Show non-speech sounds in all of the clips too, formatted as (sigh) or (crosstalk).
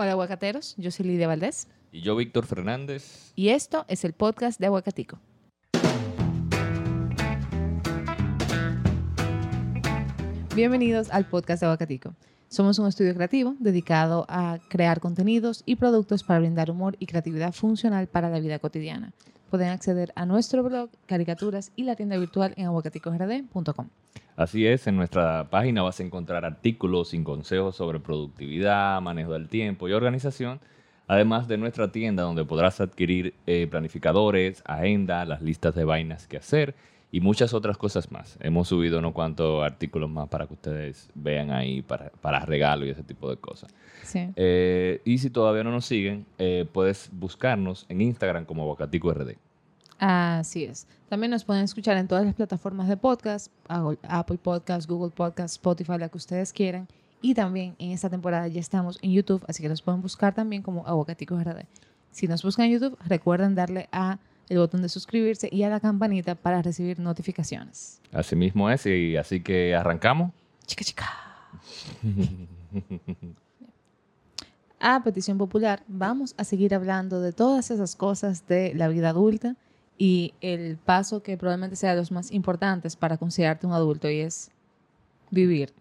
Hola aguacateros, yo soy Lidia Valdés Y yo, Víctor Fernández. y esto es el podcast de Aguacatico. Bienvenidos al podcast de Aguacatico. Somos un estudio creativo dedicado a crear contenidos y productos para brindar humor y creatividad funcional para la vida cotidiana. Pueden acceder a nuestro blog, caricaturas y la tienda virtual en aguacaticogrd.com. Así es, en nuestra página vas a encontrar artículos y consejos sobre productividad, manejo del tiempo y organización, además de nuestra tienda donde podrás adquirir eh, planificadores, agenda, las listas de vainas que hacer y muchas otras cosas más. Hemos subido unos cuantos artículos más para que ustedes vean ahí para, para regalo y ese tipo de cosas. Sí. Eh, y si todavía no nos siguen, eh, puedes buscarnos en Instagram como Aguacatico RD. Así es. También nos pueden escuchar en todas las plataformas de podcast, Apple- Podcast, Google Podcast, Spotify, la que ustedes quieran. Y también en esta temporada ya estamos en YouTube, así que nos pueden buscar también como Aguacaticos RD. Si nos buscan en YouTube, recuerden darle a el botón de suscribirse y a la campanita para recibir notificaciones. Así mismo es, y así que arrancamos. Chica, chica. (laughs) A petición popular, vamos a seguir hablando de todas esas cosas de la vida adulta y el paso que probablemente sea de los más importantes para considerarte un adulto y es vivir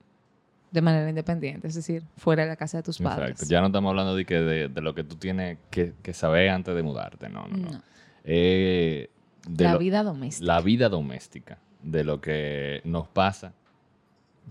de manera independiente, es decir, fuera de la casa de tus padres. Exacto. Ya no estamos hablando de, que de, de lo que tú tienes que, que saber antes de mudarte, no, no, no. No. Eh, de la lo- vida doméstica. la vida doméstica, de lo que nos pasa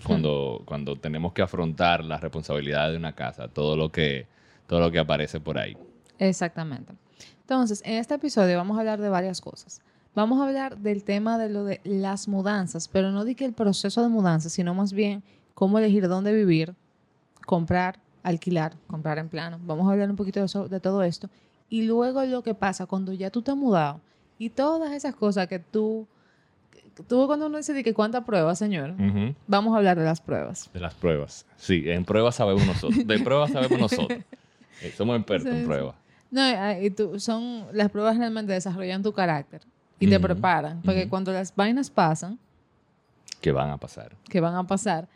cuando, (laughs) cuando tenemos que afrontar la responsabilidad de una casa, todo lo que, todo lo que aparece por ahí. Exactamente. Entonces, en este episodio vamos a hablar de varias cosas. Vamos a hablar del tema de lo de las mudanzas, pero no de que el proceso de mudanza, sino más bien cómo elegir dónde vivir, comprar, alquilar, comprar en plano. Vamos a hablar un poquito de, eso- de todo esto. Y luego lo que pasa cuando ya tú te has mudado y todas esas cosas que tú... Tú cuando uno dice de que cuántas pruebas, señor, vamos a hablar de las pruebas. De las pruebas. Sí, en pruebas sabemos nosotros. De pruebas sabemos nosotros. Eh, somos expertos Sí, en sí. pruebas. No, ah, y tú, son las pruebas realmente desarrollan tu carácter y te preparan, porque cuando las vainas pasan, Que van a pasar. que van a pasar,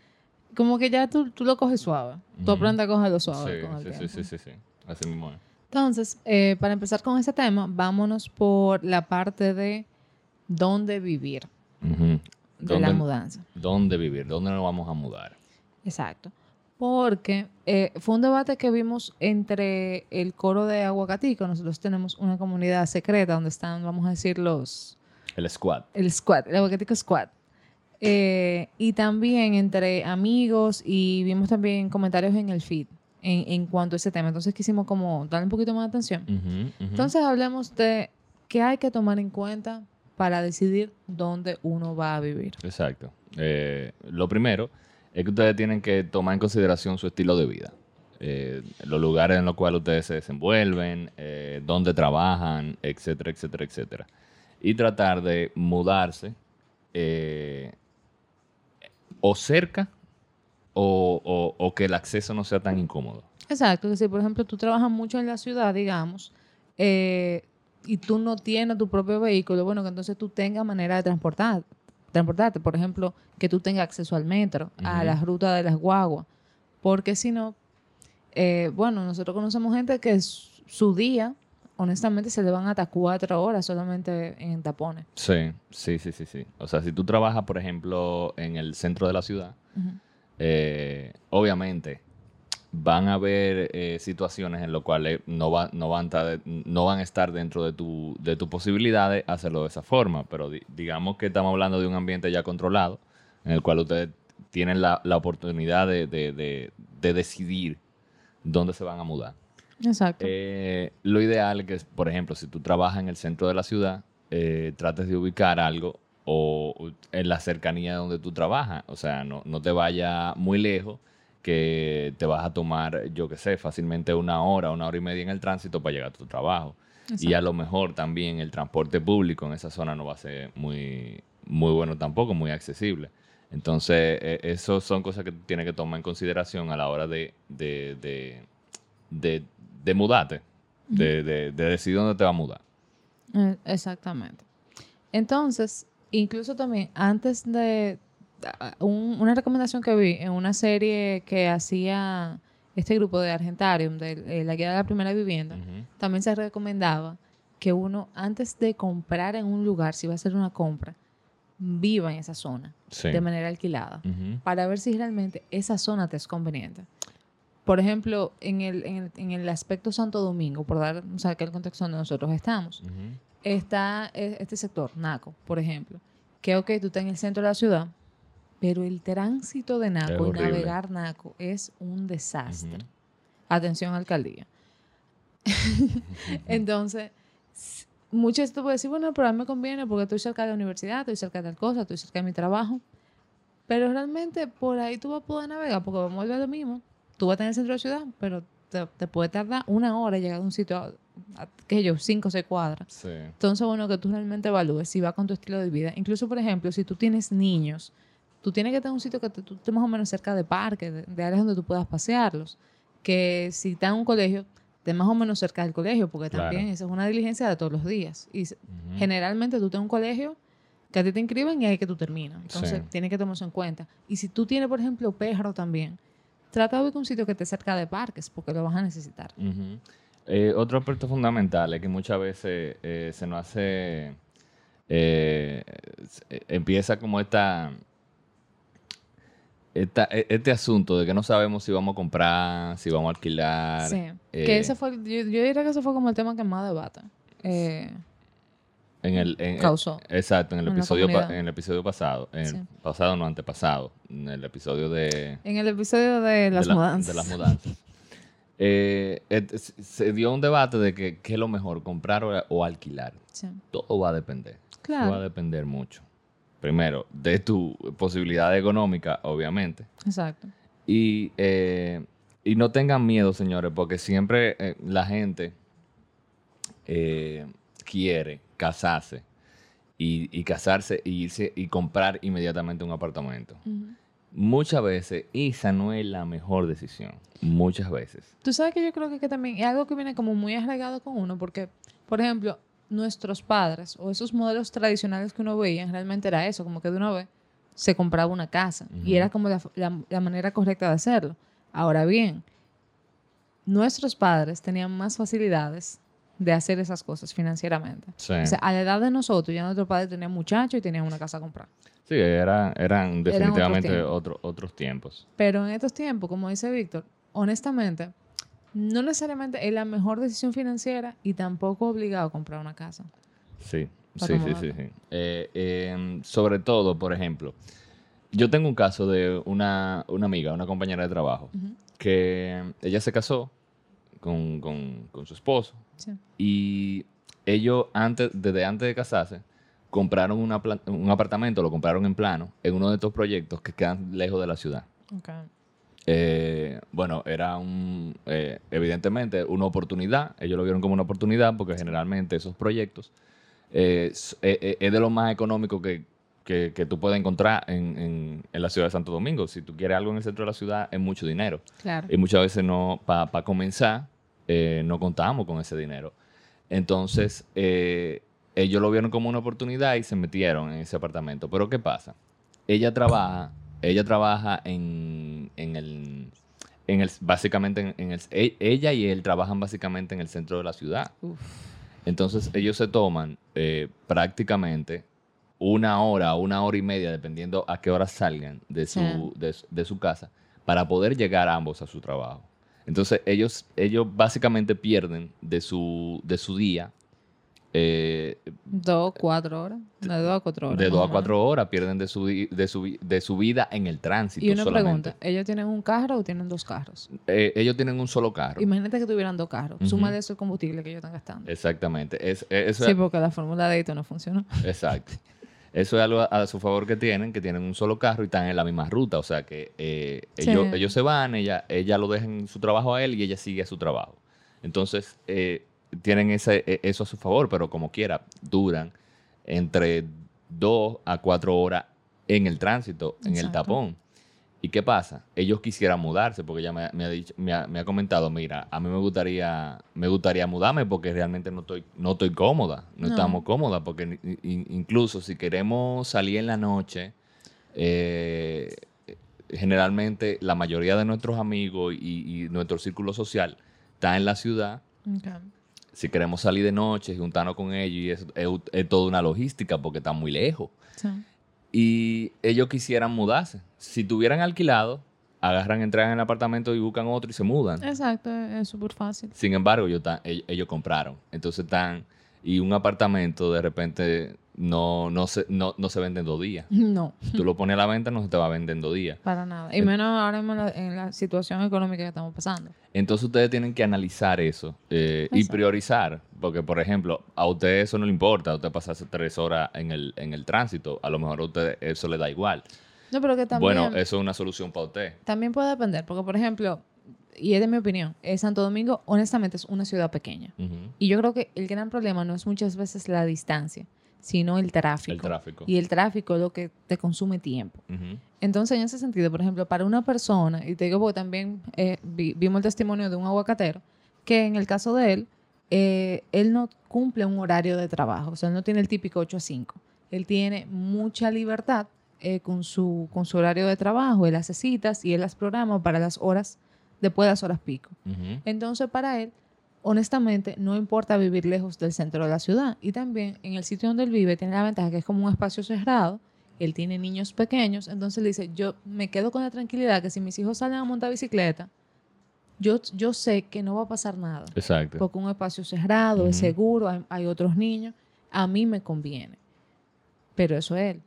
como que ya tú, tú lo coges suave, tú aprendes a cogerlo Sí, suave con el sí, sí, tiempo. sí, sí, sí. Así mismo es. Entonces, eh, para empezar con ese tema, vámonos por la parte de dónde vivir, de la ¿Dónde- mudanza. ¿Dónde vivir? ¿Dónde nos vamos a mudar? Exacto. Porque eh, fue un debate que vimos entre el coro de Aguacatico. Nosotros tenemos una comunidad secreta donde están, vamos a decir, los, El squad. el squad, el Aguacatico Squad. Eh, y también entre amigos y vimos también comentarios en el feed en, en cuanto a ese tema. Entonces quisimos como darle un poquito más de atención. Entonces hablemos de qué hay que tomar en cuenta para decidir dónde uno va a vivir. Exacto. Eh, lo primero es que ustedes tienen que tomar en consideración su estilo de vida. Eh, los lugares en los cuales ustedes se desenvuelven, eh, dónde trabajan, etcétera, etcétera, etcétera. Y tratar de mudarse eh, o cerca o, o- o que el acceso no sea tan incómodo. Exacto, que si por ejemplo tú trabajas mucho en la ciudad, digamos, eh, y tú no tienes tu propio vehículo, bueno, que entonces tú tengas manera de transportar, transportarte. Por ejemplo, que tú tengas acceso al metro, a las rutas de las guaguas. Porque si no, eh, bueno, nosotros conocemos gente que su día, honestamente, se le van hasta cuatro horas solamente en tapones. Sí, sí, sí, sí, sí. O sea, si tú trabajas, por ejemplo, en el centro de la ciudad. Eh, obviamente van a haber eh, situaciones en las cuales no, va- no, van a, estar- no van a estar dentro de tu, de tus posibilidades hacerlo de esa forma, pero di- digamos que estamos hablando de un ambiente ya controlado, en el cual ustedes tienen la, la oportunidad de, de- de- de decidir dónde se van a mudar. Exacto. Eh, lo ideal es que, por ejemplo, si tú trabajas en el centro de la ciudad, eh, trates de ubicar algo o en la cercanía de donde tú trabajas. O sea, no, no te vaya muy lejos que te vas a tomar, yo qué sé, fácilmente una hora, una hora y media en el tránsito para llegar a tu trabajo. Y a lo mejor también el transporte público en esa zona no va a ser muy, muy bueno tampoco, muy accesible. Entonces, eh, eso son cosas que tú tienes que tomar en consideración a la hora de, de, de, de- de mudarte, de, de- de decidir dónde te vas a mudar. Eh, Exactamente. Entonces, incluso también antes de un- una recomendación que vi en una serie que hacía este grupo de Argentarium, de eh, la guía de la primera vivienda, también se recomendaba que uno, antes de comprar en un lugar, si va a hacer una compra, viva en esa zona Sí. de manera alquilada para ver si realmente esa zona te es conveniente. Por ejemplo, en el, en el, en el aspecto Santo Domingo, por dar o sea, que el contexto donde nosotros estamos. Está eh, este sector, Naco, por ejemplo, que ok, tú estás en el centro de la ciudad, pero el tránsito de Naco y navegar Naco es un desastre. Atención, alcaldía. (laughs) Entonces, muchas veces tú puedes decir, bueno, pero a mí me conviene porque estoy cerca de la universidad, estoy cerca de tal cosa, estoy cerca de mi trabajo. Pero realmente por ahí tú vas a poder navegar porque vamos a ver lo mismo. Tú vas a estar en el centro de la ciudad, pero te, te puede tardar una hora llegar a un sitio, a, a, sé yo, cinco o seis cuadras. Sí. Entonces, bueno, que tú realmente evalúes si va con tu estilo de vida. Incluso, por ejemplo, si tú tienes niños, tú tienes que en un sitio que te- tú estés más o menos cerca de parques, de, de áreas donde tú puedas pasearlos. Que si está en un colegio, estés más o menos cerca del colegio, porque Claro. también esa es una diligencia de todos los días. Y s- Ujú. generalmente tú tienes un colegio que a ti te inscriben y ahí que tú terminas. Entonces, Sí. tienes que tomarse en cuenta. Y si tú tienes, por ejemplo, perro también, trata de buscar un sitio que esté cerca de parques, porque lo vas a necesitar. Ujú. Eh, otro aspecto fundamental es que muchas veces eh, se nos hace, eh, empieza como esta, esta- e- este asunto de que no sabemos si vamos a comprar, si vamos a alquilar. Sí. que ese fue, yo, yo diría que ese fue como el tema que más debate. En el, en- causó. Exacto, en el en episodio, en el episodio pasado, en Sí. el pasado no antepasado, en el episodio de, En el episodio de las de la- mudanzas. de las mudanzas. Eh, se dio un debate de que qué es lo mejor, comprar o, o alquilar. Sí. Todo va a depender. Claro. Todo va a depender mucho. Primero, de tu posibilidad económica, obviamente. Exacto. Y, eh, y no tengan miedo, señores, porque siempre eh, la gente quiere casarse y, y casarse y irse y comprar inmediatamente un apartamento. Muchas veces esa no es la mejor decisión. Muchas veces. Tú sabes que yo creo que, que también es algo que viene como muy arraigado con uno, porque, por ejemplo, nuestros padres o esos modelos tradicionales que uno veía, realmente era eso, como que de una vez se compraba una casa y era como la, la- la manera correcta de hacerlo. Ahora bien, nuestros padres tenían más facilidades de hacer esas cosas financieramente. Sí, O sea, a la edad de nosotros, ya nuestros padres tenían muchachos y tenían una casa a comprar. Sí, era- eran definitivamente otro- otros tiempos. Pero en estos tiempos, como dice Víctor, honestamente, no necesariamente es la mejor decisión financiera y tampoco obligado a comprar una casa. Sí, sí, sí, sí. sí. Eh, eh, sobre todo, por ejemplo, yo tengo un caso de una, una amiga, una compañera de trabajo, que ella se casó con, con- con su esposo Sí. y ellos, antes, desde antes de casarse, compraron una un apartamento, lo compraron en plano, en uno de estos proyectos que quedan lejos de la ciudad. Eh, bueno, era un, eh, evidentemente una oportunidad. Ellos lo vieron como una oportunidad porque generalmente esos proyectos eh, s- eh, es de lo más económico que, que- que tú puedes encontrar en, en- en la ciudad de Santo Domingo. Si tú quieres algo en el centro de la ciudad, es mucho dinero. Claro. Y muchas veces no, para comenzar, eh, no contamos con ese dinero. Entonces, eh, ellos lo vieron como una oportunidad y se metieron en ese apartamento. Pero ¿qué pasa? Ella trabaja, ella trabaja en, en el, en el, básicamente en, en el, e- ella y él trabajan básicamente en el centro de la ciudad. Uf. Entonces ellos se toman eh, prácticamente una hora, una hora y media, dependiendo a qué hora salgan de su, Sí. de, su- de su casa, para poder llegar ambos a su trabajo. Entonces ellos, ellos básicamente pierden de su, de su día, eh, Dos, cuatro horas. De dos a cuatro horas. de dos a cuatro horas, pierden de su, de su, de su vida en el tránsito. Y una solamente. pregunta, ¿ellos tienen un carro o tienen dos carros? Eh, ellos tienen un solo carro. Imagínate que tuvieran dos carros. Ujú. Súmale eso el combustible que ellos están gastando. Exactamente. Es, es- eso Sí, porque la fórmula de Eito no funcionó. Exacto. Eso es algo a, a su favor que tienen, que tienen un solo carro y están en la misma ruta. O sea que eh, Sí. ellos, ellos se van, ella, ella lo deja en su trabajo a él y ella sigue a su trabajo. Entonces, eh, tienen ese, e- eso a su favor, pero como quiera, duran entre dos a cuatro horas en el tránsito, en el tapón. ¿Y qué pasa? Ellos quisieran mudarse porque ella me, me ha, dicho, me, ha, me ha comentado, mira, a mí me gustaría, me gustaría mudarme porque realmente no estoy, no estoy cómoda, no, No. estamos cómodas, porque incluso si queremos salir en la noche, eh, generalmente la mayoría de nuestros amigos y, y nuestro círculo social está en la ciudad. Si queremos salir de noche y juntarnos con ellos, y eso es, es toda una logística porque están muy lejos. Sí. Y ellos quisieran mudarse. Si tuvieran alquilado, agarran, entran en el apartamento y buscan otro y se mudan. Exacto, es súper fácil. Sin embargo, ellos, ellos, ellos compraron. Entonces están... Y un apartamento de repente no, no, se, no, no se vende en dos días. No, Si tú lo pones a la venta, no se te va a vender en dos días. (laughs) para nada. Y menos ahora en la, en la situación económica que estamos pasando. Entonces ustedes tienen que analizar eso eh, y priorizar. Porque, por ejemplo, a usted eso no le importa. A usted pasarse tres horas en el, en el tránsito. A lo mejor a usted eso le da igual. No, pero que también... Bueno, eso es una solución para usted. También puede depender, porque por ejemplo, y es de mi opinión, eh, Santo Domingo honestamente es una ciudad pequeña. Y yo creo que el gran problema no es muchas veces la distancia, sino el tráfico. El tráfico. Y el tráfico es lo que te consume tiempo. Entonces, en ese sentido, por ejemplo, para una persona, y te digo porque también eh, vi- vimos el testimonio de un aguacatero, que en el caso de él, eh, él no cumple un horario de trabajo, o sea, él no tiene el típico 8 a 5. Él tiene mucha libertad eh, con, su, con su horario de trabajo, él hace citas y él las programa para las horas, después de las horas pico. Entonces, para él, honestamente, no importa vivir lejos del centro de la ciudad. Y también en el sitio donde él vive tiene la ventaja que es como un espacio cerrado. Él tiene niños pequeños, entonces dice, yo me quedo con la tranquilidad que si mis hijos salen a montar bicicleta, yo, yo sé que no va a pasar nada. Exacto. Porque un espacio cerrado, es seguro, hay, hay otros niños, a mí me conviene. Pero eso es él.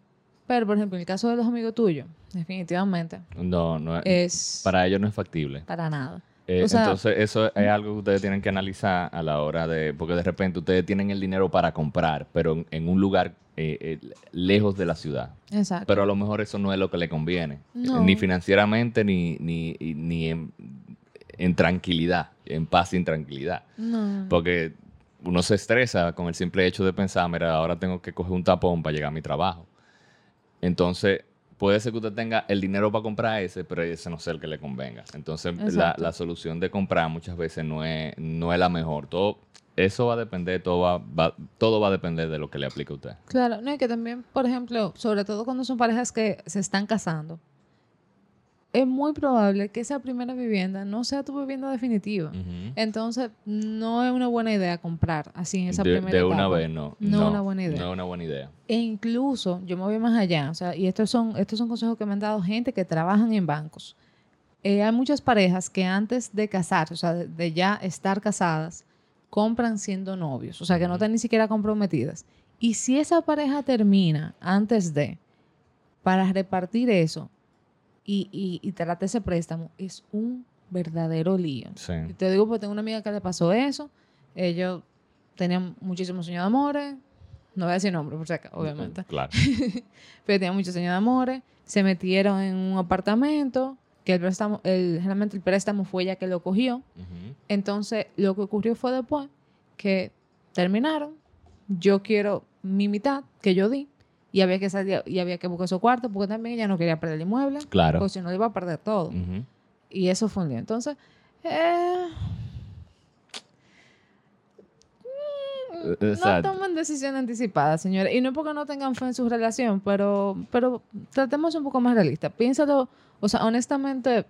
Pero, por ejemplo, en el caso de los amigos tuyos, definitivamente, No, no es, es para ellos no es factible. para nada. Eh, O sea- entonces, eso es algo que ustedes tienen que analizar a la hora de. Porque de repente ustedes tienen el dinero para comprar, pero en, en un lugar eh, eh, lejos de la ciudad. Exacto. Pero a lo mejor eso no es lo que le conviene. No. Ni financieramente, ni, ni, ni en, en tranquilidad, en paz y en tranquilidad. no. Porque uno se estresa con el simple hecho de pensar, mira, ahora tengo que coger un tapón para llegar a mi trabajo. Entonces, puede ser que usted tenga el dinero para comprar ese, pero ese no sea el que le convenga. Entonces, la, la solución de comprar muchas veces no es, no es la mejor. Todo, eso va a depender, todo va, va- todo va a depender de lo que le aplique a usted. Claro, no, y que también, por ejemplo, sobre todo cuando son parejas que se están casando, es muy probable que esa primera vivienda no sea tu vivienda definitiva. Entonces, no es una buena idea comprar así en esa de primera de una etapa. vez, no. No es una buena idea. No es una buena idea. E incluso, yo me voy más allá, o sea, y estos son, estos son consejos que me han dado gente que trabajan en bancos. Eh, hay muchas parejas que antes de casarse, o sea, de, de ya estar casadas, compran siendo novios, o sea, que no están ni siquiera comprometidas. Y si esa pareja termina antes de, para repartir eso y, y, y tratar ese préstamo, es un verdadero lío. Sí. Y te digo porque tengo una amiga que le pasó eso. Ellos tenían muchísimos sueños de amores. No voy a decir nombre, por si acaso, obviamente. Claro. (laughs) Pero tenían muchos sueños de amores. Se metieron en un apartamento. Que el préstamo, el, generalmente el préstamo fue ella que lo cogió. Entonces, lo que ocurrió fue después que terminaron. Yo quiero mi mitad que yo di. Y había que salir, y había que buscar su cuarto porque también ella no quería perder el inmueble. Claro. Porque si no, iba a perder todo. Y eso fue un. Entonces, eh, Eh, no tomen decisiones anticipadas, señores. Y no es porque no tengan fe en su relación, pero, pero tratemos un poco más realistas. Piénsalo, o sea, honestamente,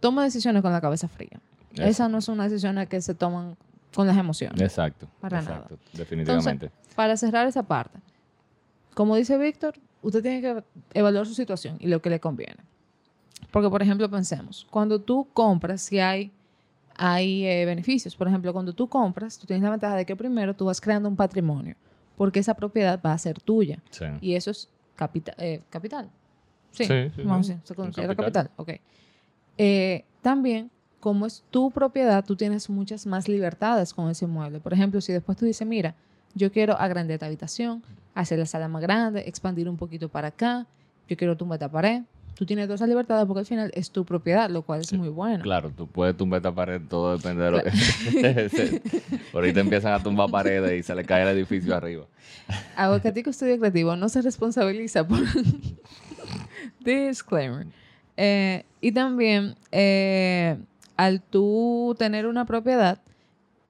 toma decisiones con la cabeza fría. Eso. Esas no son decisiones que se toman con las emociones. Exacto. Para exacto, nada. Definitivamente. Para cerrar esa parte, como dice Víctor, usted tiene que evaluar su situación y lo que le conviene. Porque, por ejemplo, pensemos, cuando tú compras, si hay, hay eh, beneficios. Por ejemplo, cuando tú compras, tú tienes la ventaja de que primero tú vas creando un patrimonio, porque esa propiedad va a ser tuya. sí. Y eso es eh, capital. Sí, Sí, sí, vamos a decir, se considera capital. capital. Ok. Eh, también, como es tu propiedad, tú tienes muchas más libertades con ese inmueble. Por ejemplo, si después tú dices, mira, yo quiero agrandar esta habitación, hacer la sala más grande, expandir un poquito para acá, yo quiero tumbar esta pared. Tú tienes todas esas libertades porque al final es tu propiedad, lo cual es Sí, muy bueno. Claro, tú puedes tumbar esta pared, todo depende de lo que... Se- (laughs) Ahorita empiezan a tumbar paredes y se le cae el edificio arriba. Aguacatico Estudio Creativo no se responsabiliza por... (laughs) Disclaimer. Eh, y también, eh, al tú tener una propiedad,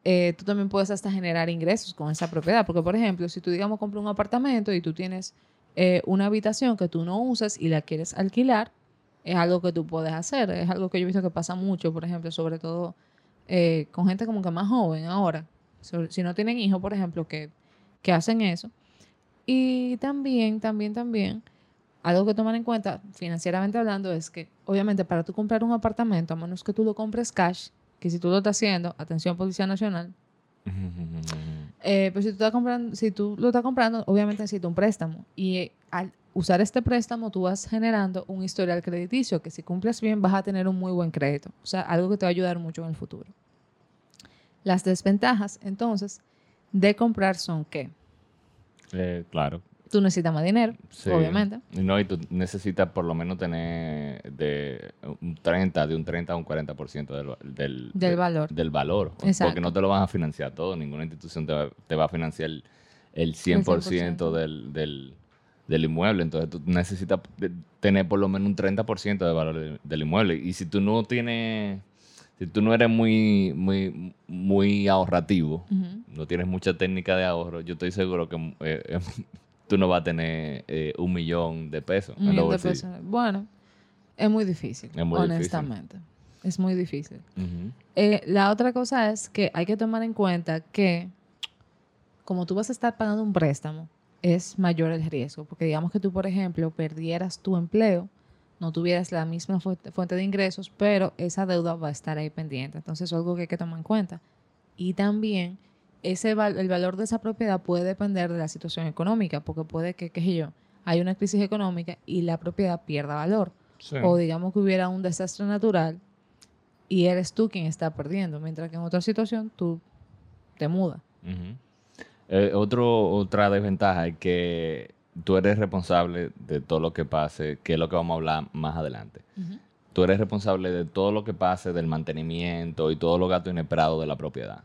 eh, tú también puedes hasta generar ingresos con esa propiedad. Porque, por ejemplo, si tú, digamos, compras un apartamento y tú tienes eh, una habitación que tú no usas y la quieres alquilar, es algo que tú puedes hacer. Es algo que yo he visto que pasa mucho, por ejemplo, sobre todo eh, con gente como que más joven ahora. Si no tienen hijos, por ejemplo, que, que hacen eso. Y también, también, también, algo que tomar en cuenta, financieramente hablando, es que obviamente para tú comprar un apartamento, a menos que tú lo compres cash, que si tú lo estás haciendo, atención Policía Nacional, eh, pues si tú, estás comprando, si tú lo estás comprando, obviamente necesitas un préstamo. Y eh, al usar este préstamo, tú vas generando un historial crediticio que si cumples bien vas a tener un muy buen crédito. O sea, algo que te va a ayudar mucho en el futuro. Las desventajas, entonces, de comprar son que Eh, claro. Tú necesitas más dinero, Sí. obviamente. No, y tú necesitas por lo menos tener de un 30, de un 30 a un 40% del, del, Del de- valor. Del valor. Exacto. Porque no te lo van a financiar todo. Ninguna institución te va, te va a financiar el, el 100%, 100%. Del, del, del inmueble. Entonces tú necesitas tener por lo menos un 30% de valor del, del inmueble. Y si tú no tienes, si tú no eres muy, muy, muy ahorrativo, no tienes mucha técnica de ahorro, yo estoy seguro que eh, (laughs) tú no vas a tener eh, un millón de pesos Un millón de pesos. Bueno, es muy difícil, Es muy difícil. honestamente. Es muy difícil. Eh, la otra cosa es que hay que tomar en cuenta que como tú vas a estar pagando un préstamo, es mayor el riesgo. Porque digamos que tú, por ejemplo, perdieras tu empleo, no tuvieras la misma fuente fuente de ingresos, pero esa deuda va a estar ahí pendiente. Entonces, es algo que hay que tomar en cuenta. Y también ese val- el valor de esa propiedad puede depender de la situación económica, porque puede que, qué sé yo, hay una crisis económica y la propiedad pierda valor. Sí. O digamos que hubiera un desastre natural y eres tú quien está perdiendo, mientras que en otra situación tú te mudas. Eh, otro, otra desventaja es que tú eres responsable de todo lo que pase, que es lo que vamos a hablar más adelante. Tú eres responsable de todo lo que pase, del mantenimiento y todos los gastos inesperados de la propiedad.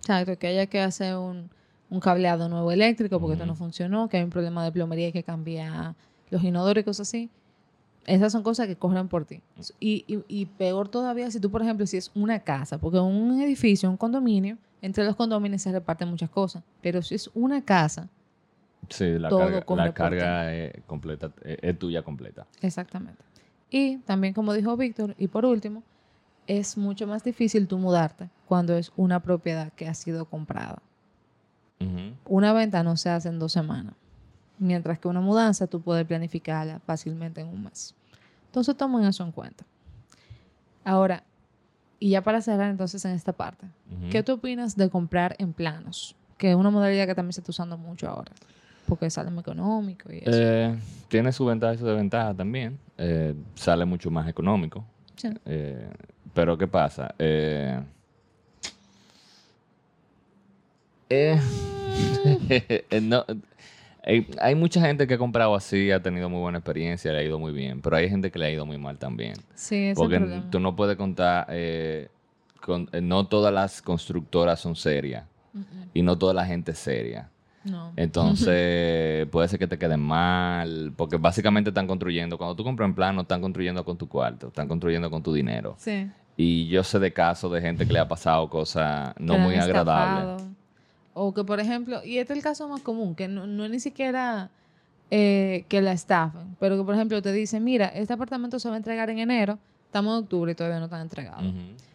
Exacto, que haya que hacer un, un cableado nuevo eléctrico porque esto no funcionó, que hay un problema de plomería y que cambia los inodoros y cosas así. Esas son cosas que corren por ti. Y, y- y peor todavía si tú, por ejemplo, si es una casa, porque un edificio, un condominio, entre los condominios se reparten muchas cosas, pero si es una casa, Sí, la Todo carga, corre la por carga es, completa, es, es tuya completa. Exactamente. Y también, como dijo Víctor, y por último, es mucho más difícil tú mudarte cuando es una propiedad que ha sido comprada. Una venta no se hace en dos semanas, mientras que una mudanza tú puedes planificarla fácilmente en un mes. Entonces tomen eso en cuenta. Ahora, y ya para cerrar entonces en esta parte. ¿qué tú opinas de comprar en planos? Que es una modalidad que también se está usando mucho ahora, porque sale muy económico y eso. Eh, tiene su ventaja y su desventaja también. Eh, sale mucho más económico. Sí. Eh, pero ¿qué pasa? Eh, eh, (laughs) eh, no, hay, hay mucha gente que ha comprado así, ha tenido muy buena experiencia, le ha ido muy bien, pero hay gente que le ha ido muy mal también. Sí, es Porque tú no puedes contar, eh, con- eh, no todas las constructoras son serias y no toda la gente es seria. No. Entonces, puede ser que te queden mal, porque básicamente están construyendo, cuando tú compras en plan, no están construyendo con tu cuarto, están construyendo con tu dinero. Sí. Y yo sé de casos de gente que le ha pasado cosas no que muy agradables. O que, por ejemplo, y este es el caso más común, que no, no es ni siquiera eh, que la estafen, pero que, por ejemplo, te dicen, mira, este apartamento se va a entregar en enero, estamos en octubre y todavía no están entregados.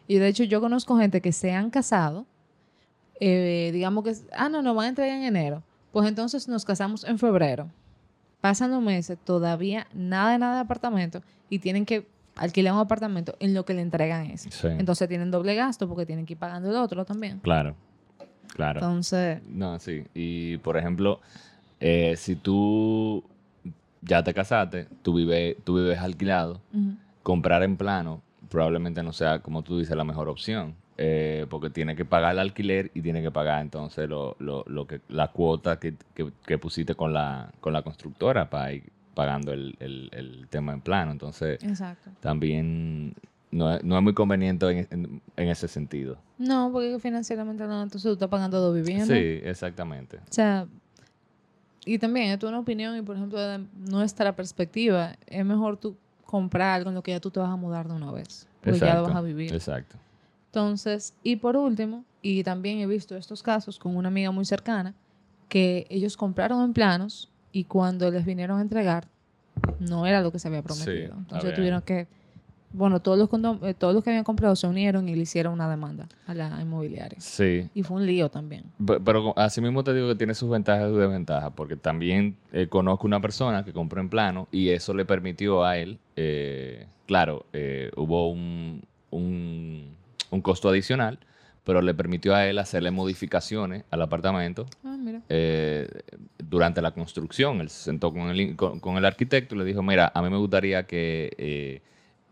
Y de hecho, yo conozco gente que se han casado, eh, digamos que, ah, no, nos van a entregar en enero. Pues entonces nos casamos en febrero. Pasan los meses, todavía nada de nada de apartamento y tienen que alquilar un apartamento en lo que le entregan. Sí. Entonces tienen doble gasto porque tienen que ir pagando el otro también. Claro, claro. Entonces, No, sí. Y por ejemplo, eh, si tú ya te casaste, tú vives, tú vives alquilado, comprar en plano probablemente no sea, como tú dices, la mejor opción. Eh, porque tiene que pagar el alquiler y tiene que pagar entonces lo, lo, lo que, la cuota que, que- que pusiste con la, con la constructora para ir pagando el, el- el tema en plano. Entonces, exacto. también no es, no es muy conveniente en, en- en ese sentido. No, porque financieramente no, entonces tú estás pagando dos viviendas. Sí, exactamente. O sea, y también es una opinión y por ejemplo de nuestra perspectiva, es mejor tú comprar algo en lo que ya tú te vas a mudar de una vez. Porque ya lo vas a vivir. Exacto. Entonces, y por último, y también he visto estos casos con una amiga muy cercana, que ellos compraron en planos y cuando les vinieron a entregar, no era lo que se había prometido. Entonces bien. tuvieron que, bueno, todos los, eh, todos los que habían comprado se unieron y le hicieron una demanda a la inmobiliaria. Sí. Y fue un lío también. Pe- Pero así mismo te digo que tiene sus ventajas y sus desventajas, porque también eh, conozco una persona que compró en plano y eso le permitió a él, eh, claro, eh, hubo un, un, un costo adicional, pero le permitió a él hacerle modificaciones al apartamento Ah, mira. eh, durante la construcción. Él se sentó con el, con, con el arquitecto y le dijo, mira, a mí me gustaría que eh,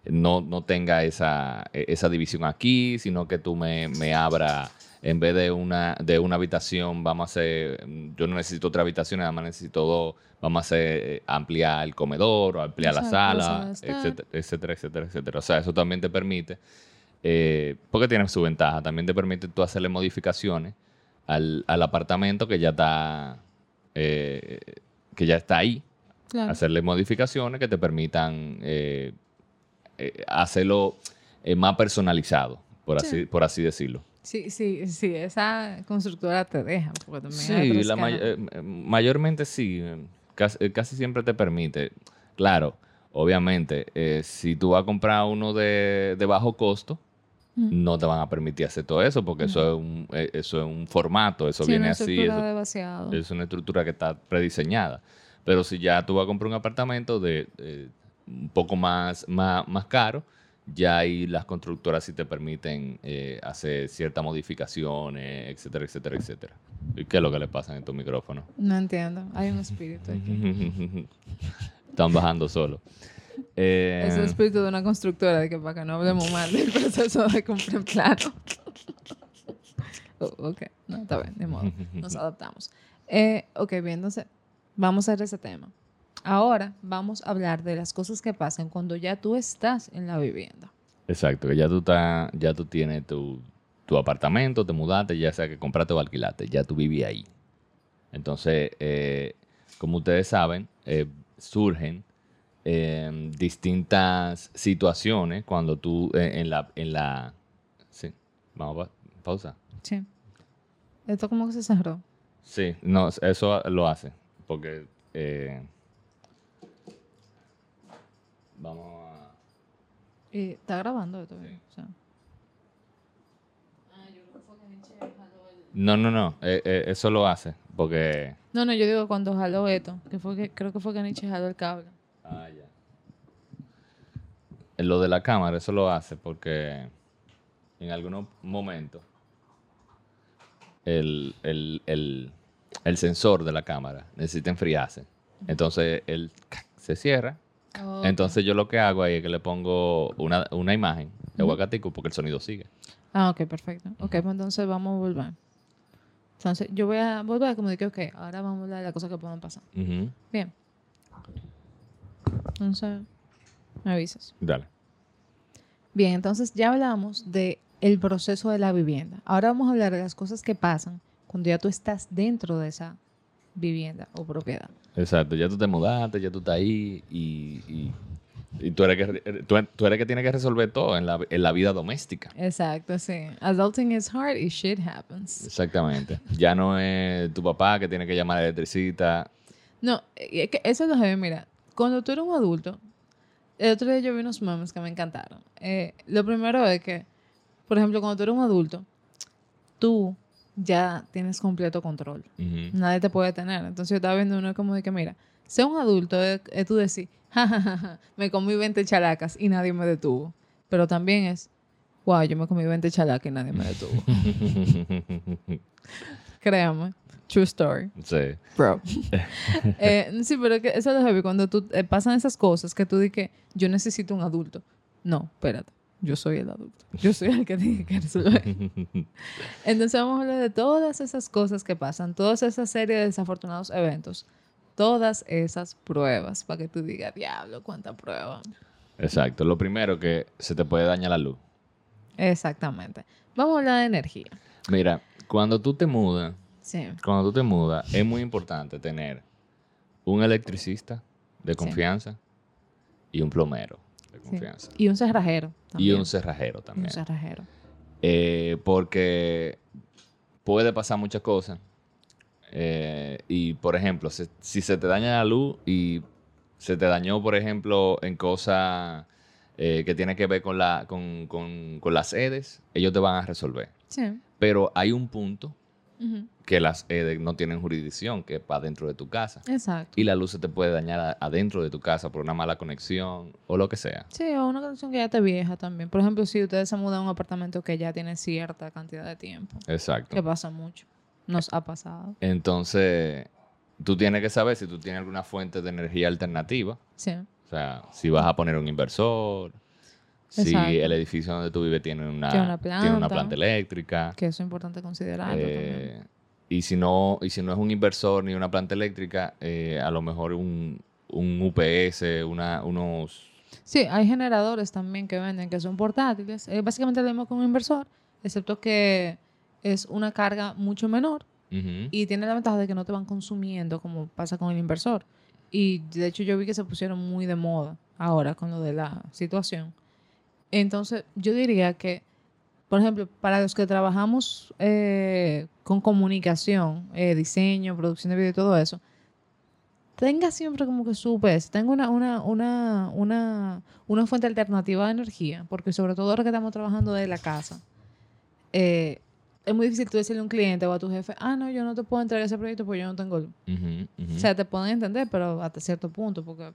no, no tenga esa, e- esa división aquí, sino que tú me, me abra, en vez de una, de una habitación, vamos a hacer, yo no necesito otra habitación, nada más necesito dos, vamos a hacer, eh, ampliar el comedor o ampliar la Exacto, la sala, etcétera, etcétera, etcétera, etcétera. O sea, eso también te permite, eh, porque tiene su ventaja, también te permite tú hacerle modificaciones al, al apartamento que ya está eh, que ya está ahí Claro. hacerle modificaciones que te permitan eh, eh, hacerlo eh, más personalizado por Sí. así por así decirlo Sí, sí, sí, esa constructora te deja. Porque también sí la may- eh, mayormente sí casi, casi siempre te permite claro obviamente si tú vas a comprar uno de, de bajo costo. No te van a permitir hacer todo eso porque eso es un eh, eso es un formato eso Sí, viene una así estructura eso- de vaciado. Es una estructura que está prediseñada. Pero si ya tú vas a comprar un apartamento de eh, un poco más, más, más caro, ya ahí las constructoras sí te permiten eh, hacer ciertas modificaciones, etcétera, etcétera, etcétera. ¿Y qué es lo que le pasa en estos micrófonos? No entiendo. Hay un espíritu aquí. (laughs) Están bajando solo. Eh, Es el espíritu de una constructora, de que para que no hablemos mal del proceso de compra en plano. Oh, ok, no, está bien, de modo. Nos adaptamos. Eh, ok, bien, entonces vamos a ver ese tema. Ahora vamos a hablar de las cosas que pasan cuando ya tú estás en la vivienda. Exacto, que ya tú, estás- ya tú tienes tu, tu apartamento, te mudaste, ya sea que compraste o alquilaste, ya tú vivías ahí. Entonces, eh, como ustedes saben, eh, surgen eh, distintas situaciones cuando tú eh, en la... En la sí, vamos a pausa. Sí. Esto como que se cerró. Sí, no, eso lo hace, porque... eh, vamos a... Y está grabando esto. o sea. No, no, no, eh, eh, eso lo hace, porque... No, no, yo digo cuando jaló esto, que fue que creo que fue que Nietzsche jaló el cable. Ah, ya. En Lo de la cámara, eso lo hace porque en algunos momentos el, el- el- el sensor de la cámara necesita enfriarse. Entonces él se cierra. Oh, Entonces yo lo que hago ahí es que le pongo una, una imagen de aguacatico porque el sonido sigue. Ah, ok, perfecto. Ok, pues entonces vamos a volver. Entonces, yo voy a volver como de que, ok, ahora vamos a hablar de las cosas que pueden pasar. Ujú. Bien. Entonces, me avisas. Dale. Bien, entonces ya hablamos de el proceso de la vivienda. Ahora vamos a hablar de las cosas que pasan cuando ya tú estás dentro de esa vivienda o propiedad. Exacto, ya tú te mudaste, ya tú estás ahí y, y- y tú, eres que, tú, tú eres que tiene que resolver todo en la, en la vida doméstica. Exacto, sí. Adulting is hard y shit happens. Exactamente. Ya no es tu papá que tiene que llamar a la electricista. No, que eso es lo que mira, cuando tú eres un adulto, el otro día yo vi unos memes que me encantaron. Eh, lo primero es que, por ejemplo, cuando tú eres un adulto, tú ya tienes completo control. Ujú. Nadie te puede tener. Entonces yo estaba viendo uno como de que, mira, ser un adulto es, es tú decir, (laughs) "Ja, ja, ja, ja, me comí 20 chalacas y nadie me detuvo. Pero también es, wow, yo me comí 20 chalacas y nadie me detuvo. (laughs) Créame. True story. sí. Bro. (laughs) Eh, sí, pero es que eso es lo heavy. Cuando tú, eh, pasan esas cosas que tú dices que yo necesito un adulto. No, espérate. Yo soy el adulto. Yo soy el que tiene que resolver. (laughs) Entonces vamos a hablar de todas esas cosas que pasan, todas esas serie de desafortunados eventos, todas esas pruebas, para que tú digas, diablo, cuánta prueba. Exacto. Lo primero que se te puede dañar la luz. Exactamente. Vamos a hablar de energía. Mira, cuando tú te mudas, Sí. cuando tú te mudas, es muy importante tener un electricista de confianza y un plomero de confianza. Y un cerrajero. Y También. un cerrajero Un también. cerrajero. Eh, porque puede pasar muchas cosas. Eh, y, por ejemplo, se- si se te daña la luz y se te dañó, por ejemplo, en cosas eh, que tienen que ver con, la, con, con, con las EDES, ellos te van a resolver. Sí. Pero hay un punto que las EDES no tienen jurisdicción, que es para dentro de tu casa. Exacto. Y la luz se te puede dañar adentro de tu casa por una mala conexión o lo que sea. Sí, o una canción que ya te vieja también. Por ejemplo, si ustedes se mudan a un apartamento que ya tiene cierta cantidad de tiempo, Exacto. que pasa mucho. Nos ha pasado. Entonces, tú tienes que saber si tú tienes alguna fuente de energía alternativa. Sí. O sea, si vas a poner un inversor, si el edificio donde tú vives tiene una, Tiene una tiene una planta. eléctrica. Que eso es importante considerarlo eh, y si no y si no es un inversor ni una planta eléctrica, eh, a lo mejor un, un UPS, una, unos... Sí, hay generadores también que venden que son portátiles. Es básicamente lo mismo que un inversor, excepto que es una carga mucho menor y tiene la ventaja de que no te van consumiendo como pasa con el inversor. Y de hecho yo vi que se pusieron muy de moda ahora con lo de la situación. Entonces yo diría que, por ejemplo, para los que trabajamos eh, con comunicación, eh, diseño, producción de video y todo eso, tenga siempre como que su UPS, tenga una, una, una, una, una fuente alternativa de energía, porque sobre todo ahora que estamos trabajando desde la casa, eh, es muy difícil tú decirle a un cliente o a tu jefe, ah, no, yo no te puedo entregar ese proyecto porque yo no tengo. O sea, te pueden entender, pero hasta cierto punto, porque...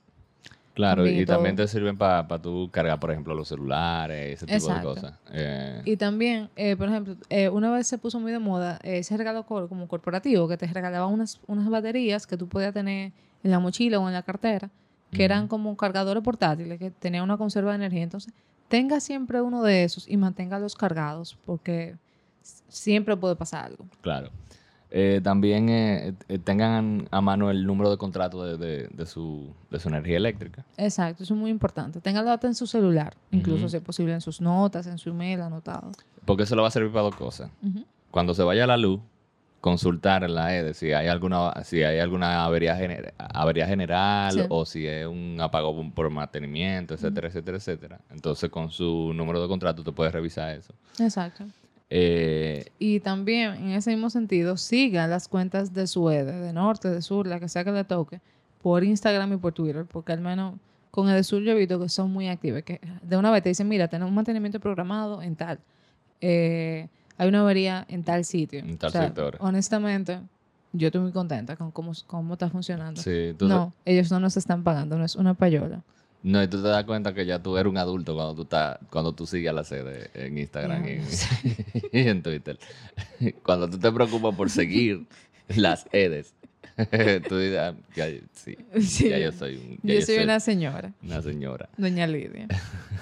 Claro, y también te sirven para tú cargar, por ejemplo, los celulares, ese tipo Exacto. de cosas. Eh, Y también, eh, por ejemplo, eh, una vez se puso muy de moda eh, ese regalo cor- como corporativo, que te regalaban unas, unas baterías que tú podías tener en la mochila o en la cartera, que eran como cargadores portátiles, que tenían una conserva de energía. Entonces, tenga siempre uno de esos y manténgalos cargados, porque siempre puede pasar algo. Claro. Eh, también eh, eh, tengan a mano el número de contrato de, de- de su, de su energía eléctrica. Exacto, eso es muy importante. Téngalo hasta en su celular, incluso si es posible en sus notas, en su email anotado. Porque eso le va a servir para dos cosas. Cuando se vaya la luz, consultar en la EDE si hay alguna, si hay alguna avería, gener- avería general Sí. o si es un apagón por mantenimiento, etcétera, etcétera, etcétera. Entonces, con su número de contrato, tú puedes revisar eso. Exacto. Eh, Y también, en ese mismo sentido, siga las cuentas de su EDE, de norte, de sur, la que sea que le toque, por Instagram y por Twitter, porque al menos con el de sur yo he visto que son muy activos, que de una vez te dicen, mira, tenemos un mantenimiento programado en tal, eh, hay una avería en tal sitio. En tal sector. Honestamente, yo estoy muy contenta con cómo, cómo está funcionando. sí, no, ellos no nos están pagando, no es una payola. No, y tú te das cuenta que ya tú eres un adulto cuando tú estás, cuando tú sigues a la sede en Instagram y, (laughs) y en Twitter. Cuando tú te preocupas por seguir las EDES, (laughs) tú dices, "Ah, ya, sí, Sí. ya yo soy, un- ya Yo soy una señora, una señora. doña Lidia.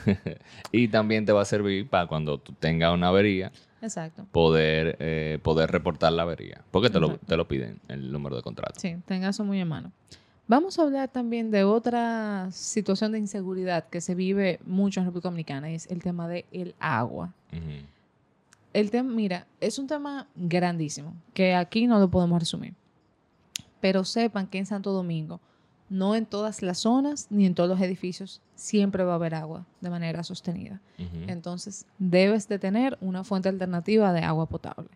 (laughs) Y también te va a servir para cuando tú tengas una avería, Exacto. poder, eh, poder reportar la avería. Porque te lo, te lo piden, el número de contrato. Sí, tenga eso muy en mano. Vamos a hablar también de otra situación de inseguridad que se vive mucho en República Dominicana y es el tema del el agua. El tema, mira, es un tema grandísimo que aquí no lo podemos resumir. Pero sepan que en Santo Domingo, no en todas las zonas ni en todos los edificios, siempre va a haber agua de manera sostenida. Entonces, debes de tener una fuente alternativa de agua potable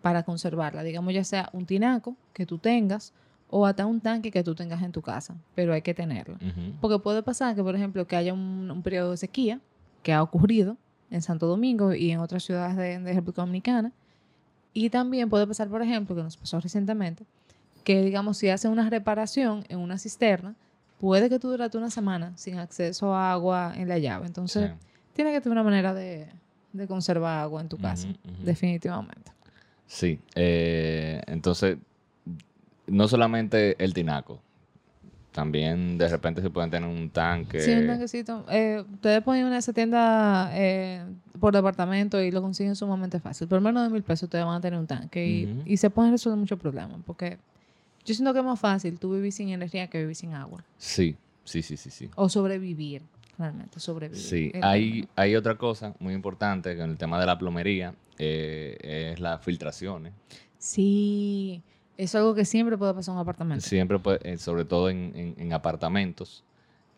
para conservarla. Digamos, ya sea un tinaco que tú tengas o hasta un tanque que tú tengas en tu casa, pero hay que tenerlo. Porque puede pasar que, por ejemplo, que haya un, un periodo de sequía que ha ocurrido en Santo Domingo y en otras ciudades de, de República Dominicana. Y también puede pasar, por ejemplo, que nos pasó recientemente, que digamos, si hacen una reparación en una cisterna, puede que tú durate una semana sin acceso a agua en la llave. Entonces, Sí. tiene que tener una manera de, de conservar agua en tu casa, definitivamente. Sí, eh, entonces, no solamente el tinaco, también de repente se pueden tener un tanque. Sí, un tanquecito. Eh, ustedes pueden ir a una de esas tiendas eh, por departamento y lo consiguen sumamente fácil. Por menos de mil pesos ustedes van a tener un tanque y, se pueden resolver muchos problemas. Porque yo siento que es más fácil tú vivir sin energía que vivir sin agua. Sí, sí, sí, sí, sí. O sobrevivir, realmente, sobrevivir. Sí, El hay, hay otra cosa muy importante con el tema de la plomería, eh, es las filtraciones. Sí, es algo que siempre puede pasar en un apartamento. Siempre, pues, eh, sobre todo en, en- en apartamentos.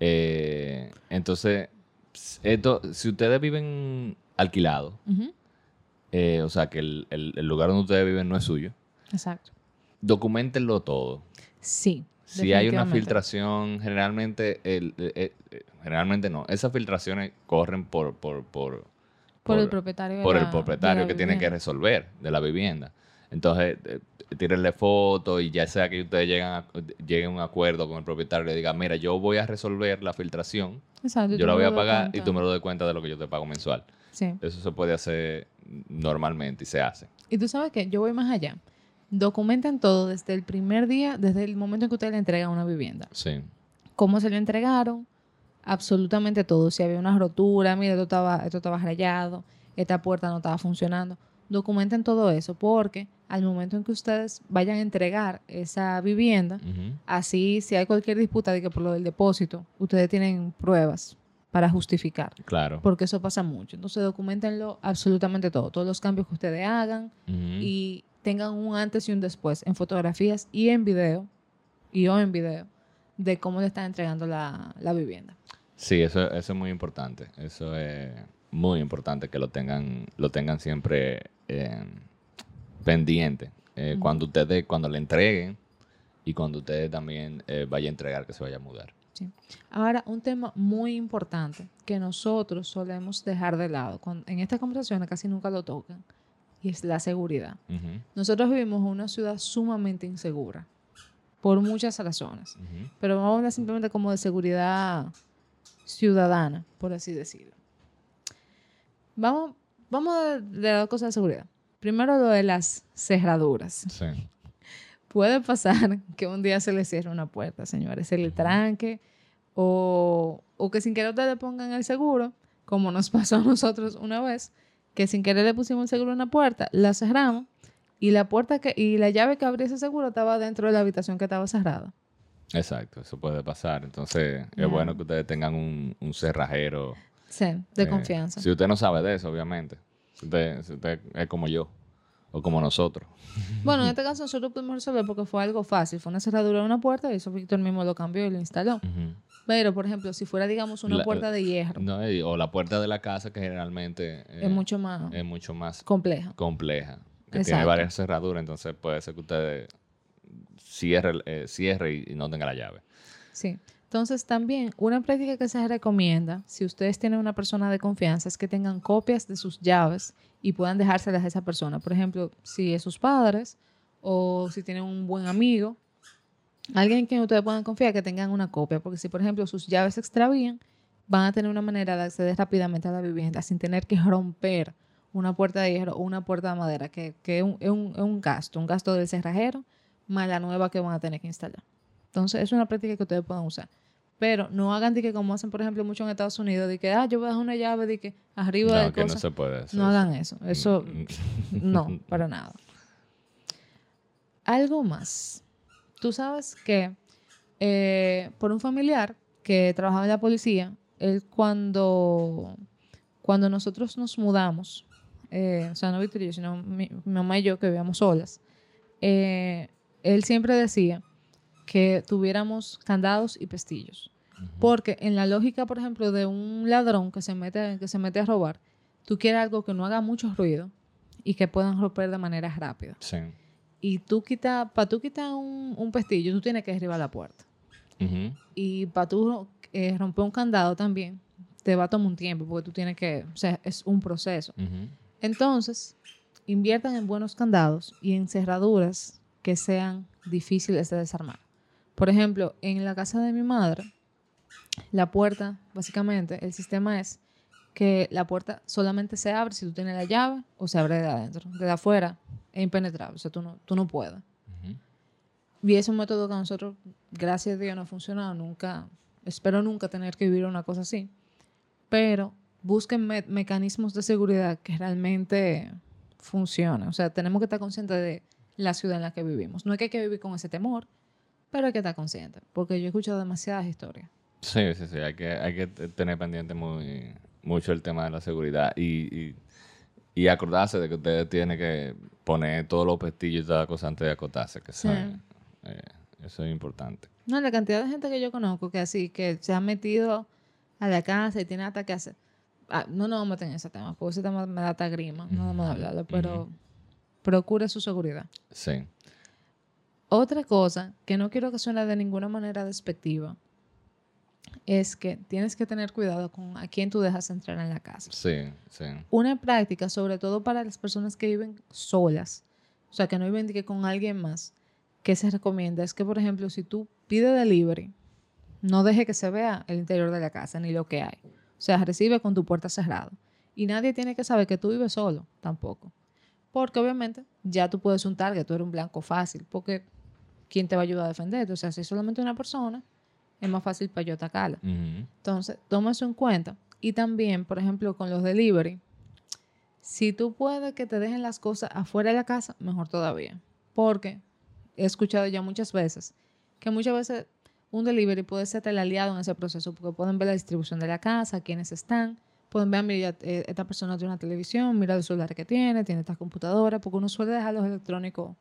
Eh, entonces, esto, si ustedes viven alquilados, eh, o sea, que el, el- el lugar donde ustedes viven no es suyo, Exacto. documentenlo todo. Sí, Si hay una filtración, generalmente, el, generalmente no. Esas filtraciones corren por, por, por, Por el propietario por el propietario que tiene que resolver de la vivienda. Entonces, eh, tírenle fotos y ya sea que ustedes llegan a, lleguen a un acuerdo con el propietario y le digan, mira, yo voy a resolver la filtración, Exacto, yo la voy a lo pagar y tú me lo doy cuenta de lo que yo te pago mensual. Sí. Eso se puede hacer normalmente y se hace. Y tú sabes que yo voy más allá. Documenten todo desde el primer día, desde el momento en que usted le entrega una vivienda. Sí. Cómo se le entregaron, absolutamente todo. Si había una rotura, mira, esto estaba, esto estaba rayado, esta puerta no estaba funcionando. Documenten todo eso porque al momento en que ustedes vayan a entregar esa vivienda, así si hay cualquier disputa de que por lo del depósito, ustedes tienen pruebas para justificar. Claro. Porque eso pasa mucho. Entonces documentenlo absolutamente todo, todos los cambios que ustedes hagan, y tengan un antes y un después en fotografías y en video, y o en video, de cómo le están entregando la, la vivienda. Sí, eso, eso es muy importante. Eso es muy importante que lo tengan, lo tengan siempre eh, pendiente. Eh, Cuando ustedes, cuando le entreguen y cuando ustedes también eh, vayan a entregar que se vaya a mudar. ¿sí? Ahora, un tema muy importante que nosotros solemos dejar de lado, en estas conversaciones casi nunca lo tocan, y es la seguridad. Nosotros vivimos en una ciudad sumamente insegura, por muchas razones, pero vamos a hablar simplemente como de seguridad ciudadana, por así decirlo. Vamos, vamos de, de las cosas de seguridad. Primero lo de las cerraduras. Sí. Puede pasar (laughs) que un día se le cierre una puerta, señores, se le tranque o, o que sin querer ustedes le pongan el seguro, como nos (laughs) pasó a nosotros una vez, que sin querer le pusimos el seguro a una puerta, la cerramos y la puerta que y la llave que abría ese seguro estaba dentro de la habitación que estaba cerrada. Exacto, eso puede pasar. Entonces, es bueno que ustedes tengan un, un cerrajero. Sí, de eh, confianza. Si usted no sabe de eso, obviamente. Si usted, si usted es como yo o como nosotros. Bueno, en (laughs) este caso nosotros pudimos resolver porque fue algo fácil. Fue una cerradura de una puerta y eso Víctor mismo lo cambió y lo instaló. Pero, por ejemplo, si fuera, digamos, una La- puerta de hierro, No, o la puerta de la casa que generalmente eh, es mucho más es mucho más compleja. compleja. Que tiene varias cerraduras, entonces puede ser que usted cierre, eh, cierre y, y no tenga la llave. Sí. Entonces, también una práctica que se recomienda, si ustedes tienen una persona de confianza, es que tengan copias de sus llaves y puedan dejárselas a esa persona. Por ejemplo, si es sus padres o si tienen un buen amigo, alguien en quien ustedes puedan confiar que tengan una copia. Porque si, por ejemplo, sus llaves se extravían, van a tener una manera de acceder rápidamente a la vivienda sin tener que romper una puerta de hierro o una puerta de madera, que, que es, un, es un- es un gasto, un gasto del cerrajero más la nueva que van a tener que instalar. Entonces, es una práctica que ustedes puedan usar. Pero no hagan de que como hacen, por ejemplo, mucho en Estados Unidos, de que, ah, yo voy a dejar una llave de que arriba No, de que no se puede hacer. No hagan eso. Eso, (laughs) no, para nada. Algo más. Tú sabes que eh, por un familiar que trabajaba en la policía, él cuando, cuando nosotros nos mudamos, eh, o sea, no Víctor y yo, sino mi, mi mamá y yo que vivíamos solas, eh, él siempre decía que tuviéramos candados y pestillos. Porque en la lógica, por ejemplo, de un ladrón que se mete, que se mete a robar, tú quieres algo que no haga mucho ruido y que puedan romper de manera rápida. Sí. Y tú quitas, para tú quitar un, un pestillo, tú tienes que derribar la puerta. Ujú. Y para tú eh, romper un candado también, te va a tomar un tiempo porque tú tienes que, o sea, es un proceso. Ujú. Entonces, inviertan en buenos candados y en cerraduras que sean difíciles de desarmar. Por ejemplo, en la casa de mi madre, la puerta, básicamente, el sistema es que la puerta solamente se abre si tú tienes la llave o se abre de adentro. De afuera es impenetrable, o sea, tú no, tú no puedes. Y es un método que a nosotros, gracias a Dios, no ha funcionado. Nunca, espero nunca tener que vivir una cosa así. Pero busquen me- mecanismos de seguridad que realmente funcionen. O sea, tenemos que estar conscientes de la ciudad en la que vivimos. No es que hay que vivir con ese temor, pero hay que estar consciente. Porque yo he escuchado demasiadas historias. Sí, sí, sí. Hay que, hay que tener pendiente muy, mucho el tema de la seguridad y, y, y acordarse de que ustedes tienen que poner todos los pestillos y todas las cosas antes de acotarse, que Sí. es, eh, eso es importante. No, la cantidad de gente que yo conozco que así, que se ha metido a la casa y tiene hasta que hacer. Ah, no nos vamos a meter en ese tema, porque ese tema me da hasta grima, no vamos a hablarlo, pero procure su seguridad. Sí. Otra cosa que no quiero que suene de ninguna manera despectiva es que tienes que tener cuidado con a quién tú dejas entrar en la casa. Sí, sí. Una práctica, sobre todo para las personas que viven solas, o sea, que no viven que con alguien más, que se recomienda es que, por ejemplo, si tú pides delivery, no deje que se vea el interior de la casa ni lo que hay. O sea, recibe con tu puerta cerrada. Y nadie tiene que saber que tú vives solo, tampoco. Porque obviamente ya tú puedes un target, tú eres un blanco fácil, porque ¿quién te va a ayudar a defenderte? O sea, si es solamente una persona, es más fácil para yo atacarla. Entonces, toma eso en cuenta. Y también, por ejemplo, con los delivery, si tú puedes que te dejen las cosas afuera de la casa, mejor todavía. Porque he escuchado ya muchas veces que muchas veces un delivery puede ser el aliado en ese proceso, porque pueden ver la distribución de la casa, quiénes están, pueden ver, mira, eh, esta persona tiene una televisión, mira el celular que tiene, tiene esta computadora, porque uno suele dejar los electrónicos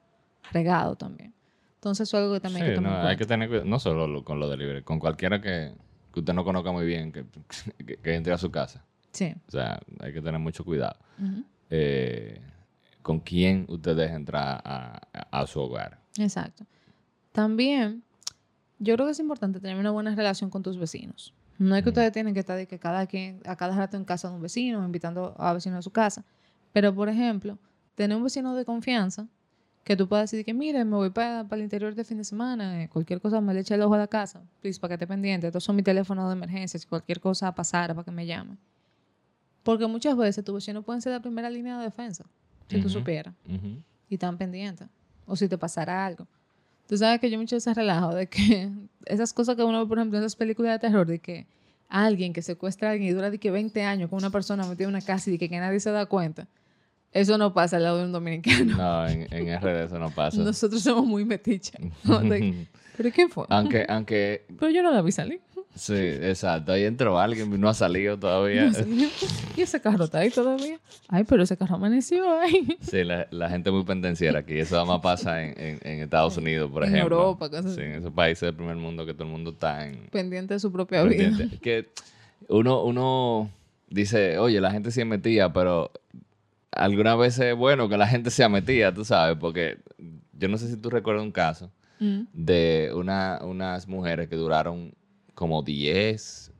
regados también. Entonces, eso es algo que también hay que tomar no, en hay cuenta. que tener cuidado, no solo lo- con lo delivery, con cualquiera que, que usted no conozca muy bien, que, que, que entre a su casa. Sí. O sea, hay que tener mucho cuidado. Eh, con quién usted deja entrar a, a- a su hogar. Exacto. También, yo creo que es importante tener una buena relación con tus vecinos. No es que ustedes tienen que estar de que cada quien, a cada rato en casa de un vecino, invitando a vecinos a su casa. Pero, por ejemplo, tener un vecino de confianza que tú puedas decir que, mire, me voy para, para el interior de fin de semana, eh, cualquier cosa me le eche el ojo a la casa, please, para que esté pendiente. Estos son mis teléfonos de emergencia, si cualquier cosa pasara, para que me llame. Porque muchas veces tus vecinos pueden ser la primera línea de defensa, si tú supieras y están pendientes. O si te pasara algo. Tú sabes que yo mucho ese relajo de que (laughs) esas cosas que uno ve, por ejemplo, en esas películas de terror, de que alguien que secuestra a alguien y dura de que 20 años con una persona metida en una casa y de que, que nadie se da cuenta. Eso no pasa al lado de un dominicano. No, en, en RD eso no pasa. Nosotros somos muy metiches. (laughs) ¿Pero quién fue? aunque, aunque, Pero yo no la vi salir. sí, exacto. Ahí entró alguien y no ha salido todavía. No. Y ese carro está ahí todavía. Ay, pero ese carro amaneció ahí. Sí, la, la gente muy pendenciera aquí. Eso más pasa en, en- en Estados Unidos, por En ejemplo. Europa, cosas Sí, así. en esos países del primer mundo que todo el mundo está en, Pendiente de su propia vida. pendiente. Que uno, uno dice, oye, la gente sí es metida, pero algunas veces es bueno que la gente sea metida, tú sabes, porque yo no sé si tú recuerdas un caso Mm. de una, unas mujeres que duraron como 10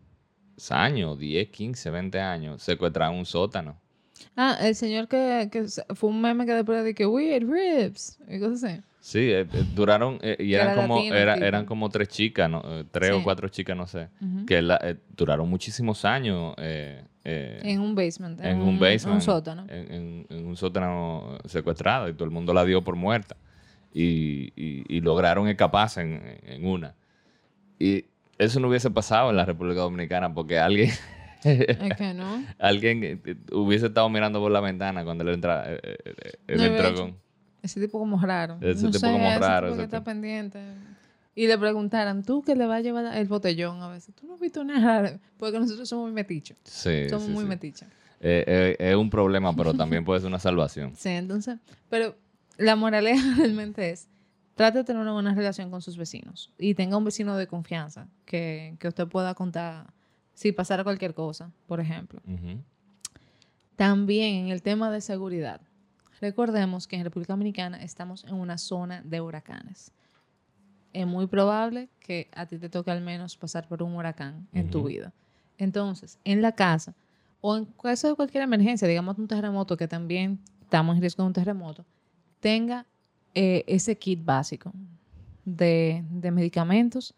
años, 10, 15, 20 años, secuestraron un sótano. Ah, el señor que, que fue un meme que después de que weird ribs y cosas así. Sí, eh, eh, duraron, eh, y eran era como, latino era- eran como tres chicas, ¿no? Tres Sí. o cuatro chicas, no sé, que la- duraron muchísimos años eh, eh, En un basement. en un basement, En un sótano. en, en- en un sótano secuestrado y todo el mundo la dio por muerta. Y, y- y lograron escaparse en, una. Y eso no hubiese pasado en la República Dominicana porque alguien, (laughs) Es que no. (laughs) alguien eh, hubiese estado mirando por la ventana cuando él, entra, eh, eh, eh, él No, de entró con... Ese tipo como raro. Ese no tipo sé, como ese raro, tipo que está pendiente. Y le preguntaran, ¿tú que le vas a llevar el botellón a veces? ¿Tú no has visto nada? Porque nosotros somos muy metichos. Sí, Somos sí, muy sí. metichos. Eh, eh, es un problema, pero también puede ser una salvación. (laughs) Sí, entonces, pero la moraleja (laughs) realmente es, trate de tener una buena relación con sus vecinos y tenga un vecino de confianza que, que usted pueda contar si pasara cualquier cosa, por ejemplo. También en el tema de seguridad. Recordemos que en República Dominicana estamos en una zona de huracanes. Es muy probable que a ti te toque al menos pasar por un huracán en tu vida. Entonces, en la casa o en caso de cualquier emergencia, digamos un terremoto, que también estamos en riesgo de un terremoto, tenga eh, ese kit básico de, de medicamentos,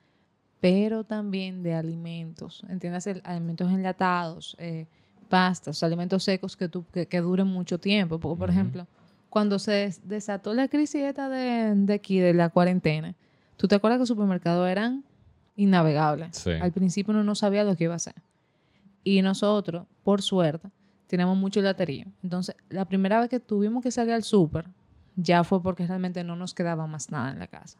pero también de alimentos. Entiéndase, alimentos enlatados, eh, pastas, alimentos secos que, tú, que, que duren mucho tiempo. Porque, por ejemplo, cuando se des- desató la crisis esta de, de aquí, de la cuarentena, ¿tú te acuerdas que los supermercados eran innavegables? Sí. Al principio uno no sabía lo que iba a hacer. Y nosotros, por suerte, tenemos mucho laterío. Entonces, la primera vez que tuvimos que salir al súper, ya fue porque realmente no nos quedaba más nada en la casa.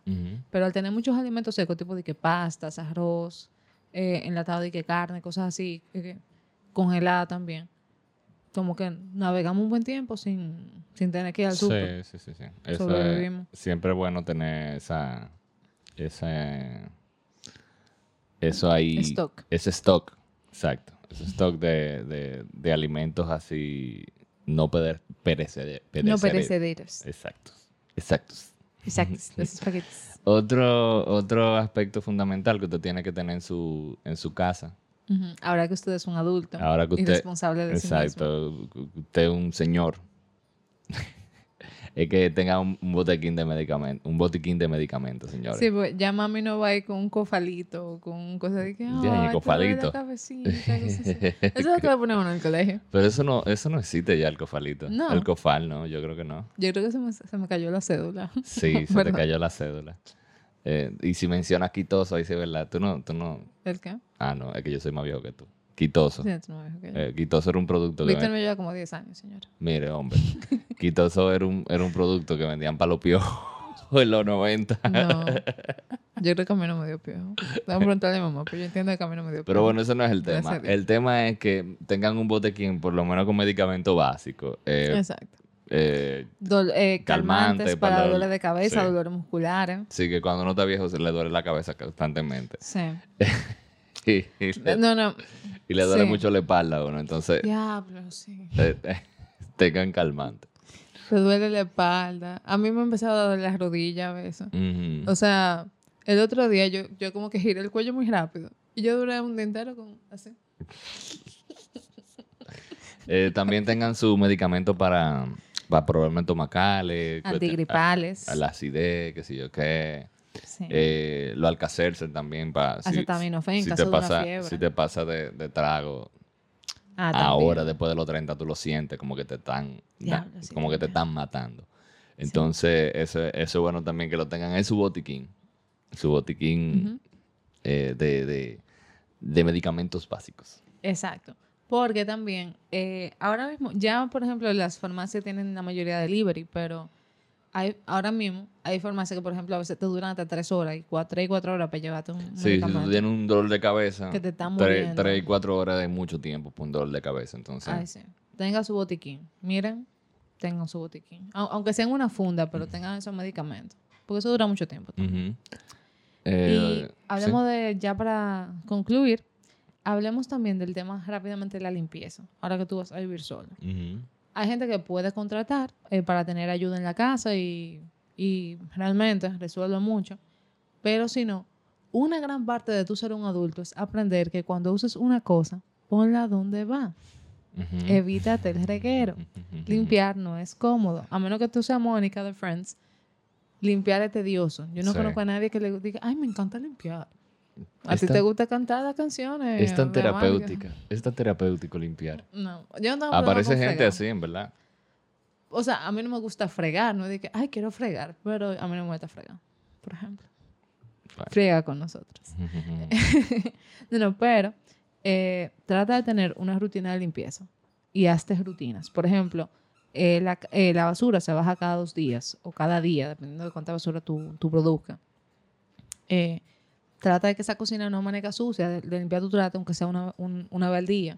Pero al tener muchos alimentos secos, tipo de que pastas, arroz, eh, enlatado de que carne, cosas así, eh, congelada también, como que navegamos un buen tiempo sin, sin tener que ir al súper. Sí, sí, sí, sí. Eso es- siempre es bueno tener esa, ese, eso ahí, Stock. ese stock, exacto, ese stock de, de, de alimentos así no peder- perecede- No perecederos. perecederos. Exacto, exacto. Exacto, (laughs) los espaguetis. Otro, otro aspecto fundamental que usted tiene que tener en su, en su casa. Ahora que usted es un adulto Ahora que y usted- responsable de sí mismo. Exacto. Usted es un señor. Es que tenga un, un botiquín de medicamentos. Un botiquín de medicamentos, señores. Sí, pues ya mami no va a ir con un cofalito o con un cosa de que, Ya, duele la cofalito. cabecita. (laughs) Eso es lo que le ponen uno en el colegio. Pero eso no, eso no existe ya el cofalito. No. El cofal, no, yo creo que no. Yo creo que se me, se me cayó la cédula. Sí, (laughs) se te cayó la cédula. Eh, y si mencionas quitoso, ahí sí, ¿verdad? Tú no, tú no. ¿El qué? Ah, no, es que yo soy más viejo que tú. Quitoso. Eh, quitoso era un producto que. Víctor me lleva como 10 años, señora. Mire, hombre. (laughs) Quitoso era un, era un producto que vendían para los piojos (laughs) en los 90. No. Yo creo que a mí no me dio piojo. Tengo que preguntarle a mi mamá, pero yo entiendo que a mí no me dio piojo. Pero bueno, ese no es el tema. a. El tema es que tengan un botequín, por lo menos con medicamento básico. Eh, Exacto. eh, Dol- eh, calmantes Calmante para para dolores de cabeza, sí. dolores musculares. sí, que cuando uno está viejo se le duele la cabeza constantemente. Sí. (laughs) Y, y le, No, no. y le duele sí. mucho la espalda a uno. Entonces, Diablo, sí. eh, eh, tengan calmante. Te duele la espalda. A mí me ha empezado a doler las rodillas a veces. O sea, el otro día yo, yo como que giré el cuello muy rápido. Y yo duré un día entero con así. (laughs) Eh, también tengan su medicamento para, para problemas estomacales. Antigripales. a- a la acidez, qué sé yo qué. Sí. Eh, lo alcacercer también para... si- Acetaminofén en si caso te de una pasa, fiebre. Si te pasa de, de trago, Ah, ahora después de los 30 tú lo sientes como que te están... Diablo, da- sí, como que te están matando. Entonces, eso, eso es bueno también que lo tengan en su botiquín. Su botiquín eh, de, de, de medicamentos básicos. Exacto. Porque también, eh, ahora mismo, ya por ejemplo, las farmacias tienen la mayoría de delivery, pero hay, ahora mismo hay farmacias que, por ejemplo, a veces te duran hasta tres horas y cuatro, tres y cuatro horas para llevarte un Sí, si tú tienes un dolor de cabeza, Que te está tres, tres y cuatro horas de mucho tiempo por un dolor de cabeza. Entonces, Ay, sí. Tenga su botiquín. Miren, tengan su botiquín. Au- Aunque sea en una funda, pero tengan esos medicamentos. Porque eso dura mucho tiempo. Y Eh, hablemos de, ya para concluir, hablemos también del tema rápidamente de la limpieza. Ahora que tú vas a vivir solo. Ujú. Hay gente que puede contratar eh, para tener ayuda en la casa y, y realmente resuelve mucho. Pero si no, una gran parte de tu ser un adulto es aprender que cuando uses una cosa, ponla donde va. Evítate el reguero. Limpiar no es cómodo. A menos que tú seas Mónica de Friends, limpiar es tedioso. Yo no Sí. conozco a nadie que le diga, ay, me encanta limpiar. A ti te gusta cantar las canciones. Es tan terapéutica. Es tan terapéutico limpiar. No, yo no Aparece gente fregar. así, en verdad. O sea, a mí no me gusta fregar, no de que, ay, quiero fregar, pero a mí no me gusta fregar, por ejemplo. Bueno. Friega con nosotros. No, (laughs) no, pero eh, trata de tener una rutina de limpieza y hazte rutinas. Por ejemplo, eh, la, eh, la basura se baja cada dos días o cada día, dependiendo de cuánta basura tú, tú produzcas. Eh, trata de que esa cocina no amanezca sucia, de, de limpiar tu trato, aunque sea una, un- una vez al día.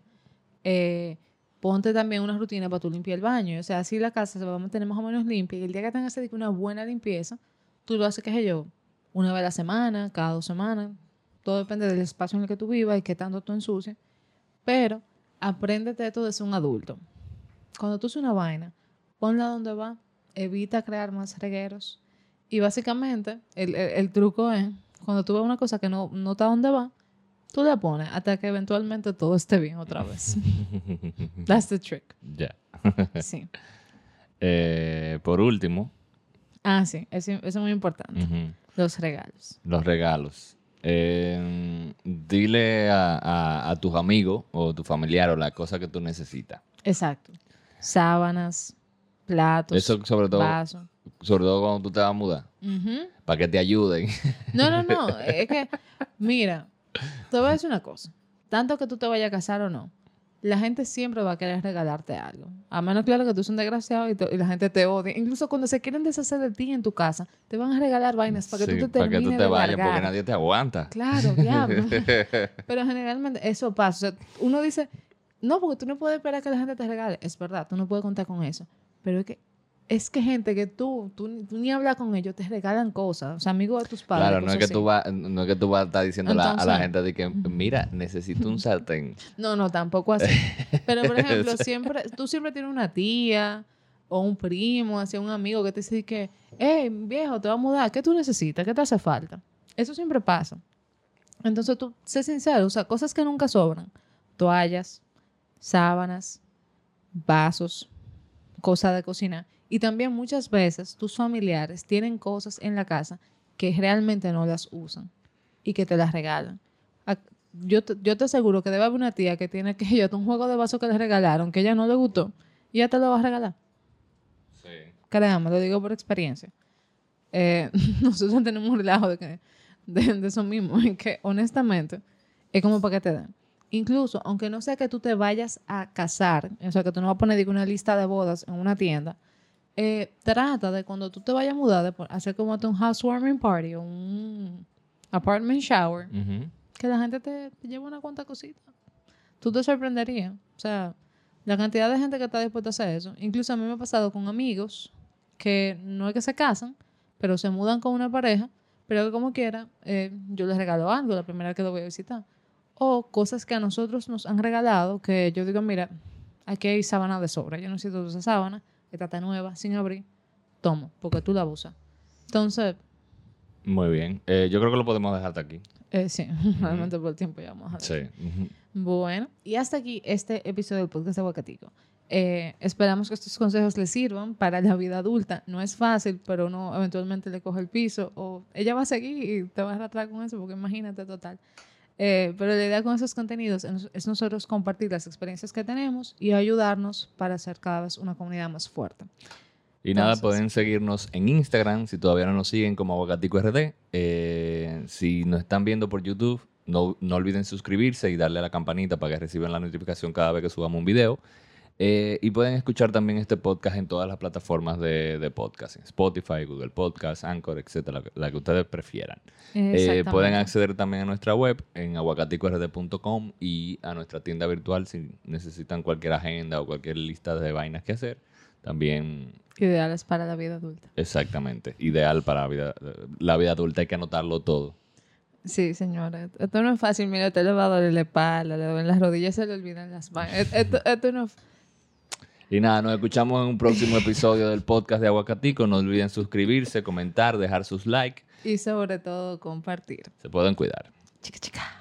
Eh, ponte también una rutina para tú limpiar el baño. O sea, así la casa se va a mantener más o menos limpia. Y el día que tengas una buena limpieza, tú lo haces, qué sé yo, una vez a la semana, cada dos semanas. Todo depende del espacio en el que tú vivas y qué tanto tú ensucias. Pero apréndete esto de ser un adulto. Cuando tú haces una vaina, ponla donde va, evita crear más regueros. Y básicamente, el, el- el truco es, cuando tú ves una cosa que no, no está donde va, tú la pones hasta que eventualmente todo esté bien otra vez. (laughs) That's the trick. ya. Sí. (laughs) Eh, por último, Ah, sí, eso, eso es muy importante. Los regalos. los regalos. Eh, dile a, a- a tus amigos o tu familiar o la cosa que tú necesitas. Exacto. Sábanas, platos, Eso sobre todo, vasos. sobre todo cuando tú te vas a mudar. Para que te ayuden. No, no, no. (laughs) Es que, mira, te voy a decir una cosa. Tanto que tú te vayas a casar o no, la gente siempre va a querer regalarte algo. A menos, claro, que tú seas un desgraciado y, la gente te odia. Incluso cuando se quieren deshacer de ti en tu casa, te van a regalar vainas para que Sí, tú te para que termines tú te vayas porque nadie te aguanta. Claro, diablo. (laughs) Pero generalmente eso pasa. O sea, uno dice, no, porque tú no puedes esperar que la gente te regale. Es verdad, tú no puedes contar con eso. Pero es que es que gente que tú, tú, ni- tú ni hablas con ellos, te regalan cosas. O sea, amigos de tus padres. Claro, no es, que tú así. vas, no es que tú vas a estar diciendo a la gente de que, mira, necesito un sartén. No, no, tampoco así. Pero, por (laughs) ejemplo, siempre, tú siempre tienes una tía o un primo, hacia un amigo que te dice que, hey, viejo, te va a mudar, ¿qué tú necesitas? ¿Qué te hace falta? Eso siempre pasa. Entonces tú, sé sincero, o sea, cosas que nunca sobran. Toallas, sábanas, vasos, cosas de cocina. Y también muchas veces tus familiares tienen cosas en la casa que realmente no las usan y que te las regalan. Yo te, yo te aseguro que debe haber una tía que tiene que (laughs) yo un juego de vaso que le regalaron que ella no le gustó y ella te lo va a regalar. Sí. Créame, lo digo por experiencia. Eh, (laughs) nosotros tenemos un relajo de, de, eso mismo, en (laughs) que honestamente es como para que te den. Incluso, aunque no sea que tú te vayas a casar, o sea, que tú no vas a poner una lista de bodas en una tienda, eh, trata de cuando tú te vayas a mudar, de hacer como un housewarming party o un apartment shower, que la gente te, lleve una cuanta cosita. Tú te sorprenderías. O sea, la cantidad de gente que está dispuesta a hacer eso. Incluso a mí me ha pasado con amigos que no es que se casan, pero se mudan con una pareja, pero que como quiera, eh, yo les regalo algo la primera vez que lo voy a visitar. O cosas que a nosotros nos han regalado que yo digo, mira, aquí hay sábana de sobra, yo no necesito esa sábana, esta está nueva, sin abrir, tomo, porque tú la usas. Entonces... Muy bien. Eh, yo creo que lo podemos dejar hasta aquí. Eh, sí, (laughs) realmente por el tiempo ya vamos a Sí. Bueno, y hasta aquí este episodio del podcast de Aguacatico. Eh, esperamos que estos consejos les sirvan para la vida adulta. No es fácil, pero uno eventualmente le coge el piso o ella va a seguir y te va a arrastrar con eso, porque imagínate total. Eh, pero la idea con esos contenidos es nosotros compartir las experiencias que tenemos y ayudarnos para hacer cada vez una comunidad más fuerte. Y nada, pueden seguirnos en Instagram si todavía no nos siguen como Aguacatico RD. Eh, si nos están viendo por YouTube, no, no, olviden suscribirse y darle a la campanita para que reciban la notificación cada vez que subamos un video. Eh, y pueden escuchar también este podcast en todas las plataformas de, de podcast, Spotify, Google Podcast, Anchor, etcétera, la, que ustedes prefieran. Eh, pueden acceder también a nuestra web en aguacaticord.com y a nuestra tienda virtual si necesitan cualquier agenda o cualquier lista de vainas que hacer. También. Ideales para la vida adulta. Exactamente. Ideal para la vida, la vida adulta. Hay que anotarlo todo. Sí, señora. Esto no es fácil. Mira, usted le va a doler la espalda, le duelen las rodillas, se le olvidan las manos. Esto, esto no Y nada, nos escuchamos en un próximo episodio del podcast de Aguacatico. No olviden suscribirse, comentar, dejar sus likes. Y sobre todo compartir. Se pueden cuidar. Chica, chica.